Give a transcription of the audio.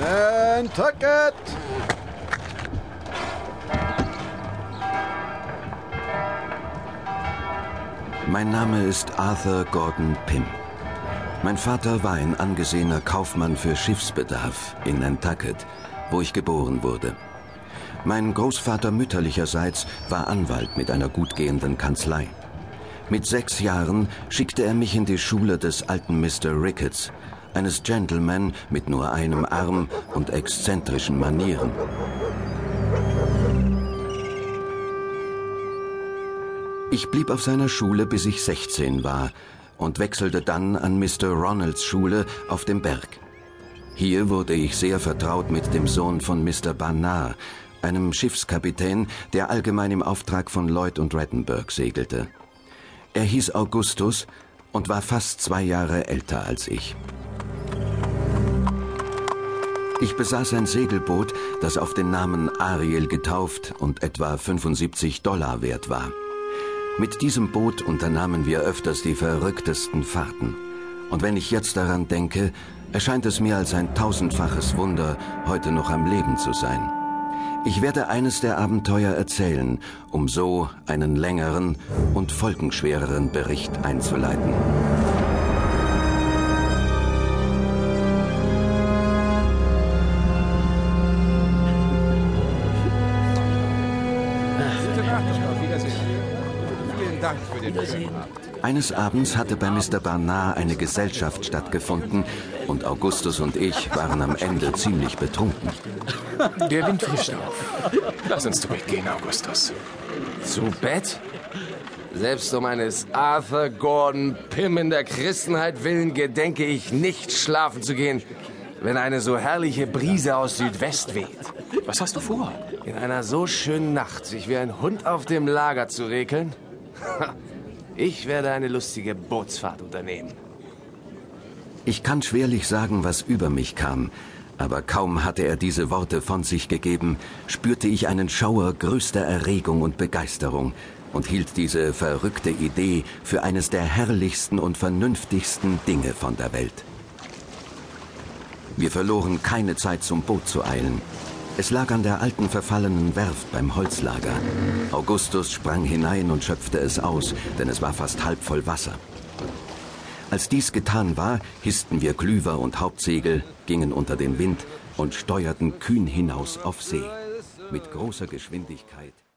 Nantucket! Mein Name ist Arthur Gordon Pym. Mein Vater war ein angesehener Kaufmann für Schiffsbedarf in Nantucket, wo ich geboren wurde. Mein Großvater mütterlicherseits war Anwalt mit einer gutgehenden Kanzlei. Mit sechs Jahren schickte er mich in die Schule des alten Mr. Ricketts, eines Gentleman mit nur einem Arm und exzentrischen Manieren. Ich blieb auf seiner Schule, bis ich 16 war und wechselte dann an Mr. Ronalds Schule auf dem Berg. Hier wurde ich sehr vertraut mit dem Sohn von Mr. Barnard, einem Schiffskapitän, der allgemein im Auftrag von Lloyd und Rattenberg segelte. Er hieß Augustus und war fast zwei Jahre älter als ich. Ich besaß ein Segelboot, das auf den Namen Ariel getauft und etwa 75 Dollar wert war. Mit diesem Boot unternahmen wir öfters die verrücktesten Fahrten. Und wenn ich jetzt daran denke, erscheint es mir als ein tausendfaches Wunder, heute noch am Leben zu sein. Ich werde eines der Abenteuer erzählen, um so einen längeren und folgenschwereren Bericht einzuleiten. Eines Abends hatte bei Mr. Barnard eine Gesellschaft stattgefunden und Augustus und ich waren am Ende ziemlich betrunken. Der Wind frischt auf. Lass uns zu Bett gehen, Augustus. Zu Bett? Selbst um eines Arthur Gordon Pym in der Christenheit willen gedenke ich nicht schlafen zu gehen, wenn eine so herrliche Brise aus Südwest weht. Was hast du vor? In einer so schönen Nacht sich wie ein Hund auf dem Lager zu rekeln? Ich werde eine lustige Bootsfahrt unternehmen. Ich kann schwerlich sagen, was über mich kam, aber kaum hatte er diese Worte von sich gegeben, spürte ich einen Schauer größter Erregung und Begeisterung und hielt diese verrückte Idee für eines der herrlichsten und vernünftigsten Dinge von der Welt. Wir verloren keine Zeit zum Boot zu eilen. Es lag an der alten verfallenen Werft beim Holzlager. Augustus sprang hinein und schöpfte es aus, denn es war fast halb voll Wasser. Als dies getan war, hissten wir Klüver und Hauptsegel, gingen unter den Wind und steuerten kühn hinaus auf See. Mit großer Geschwindigkeit.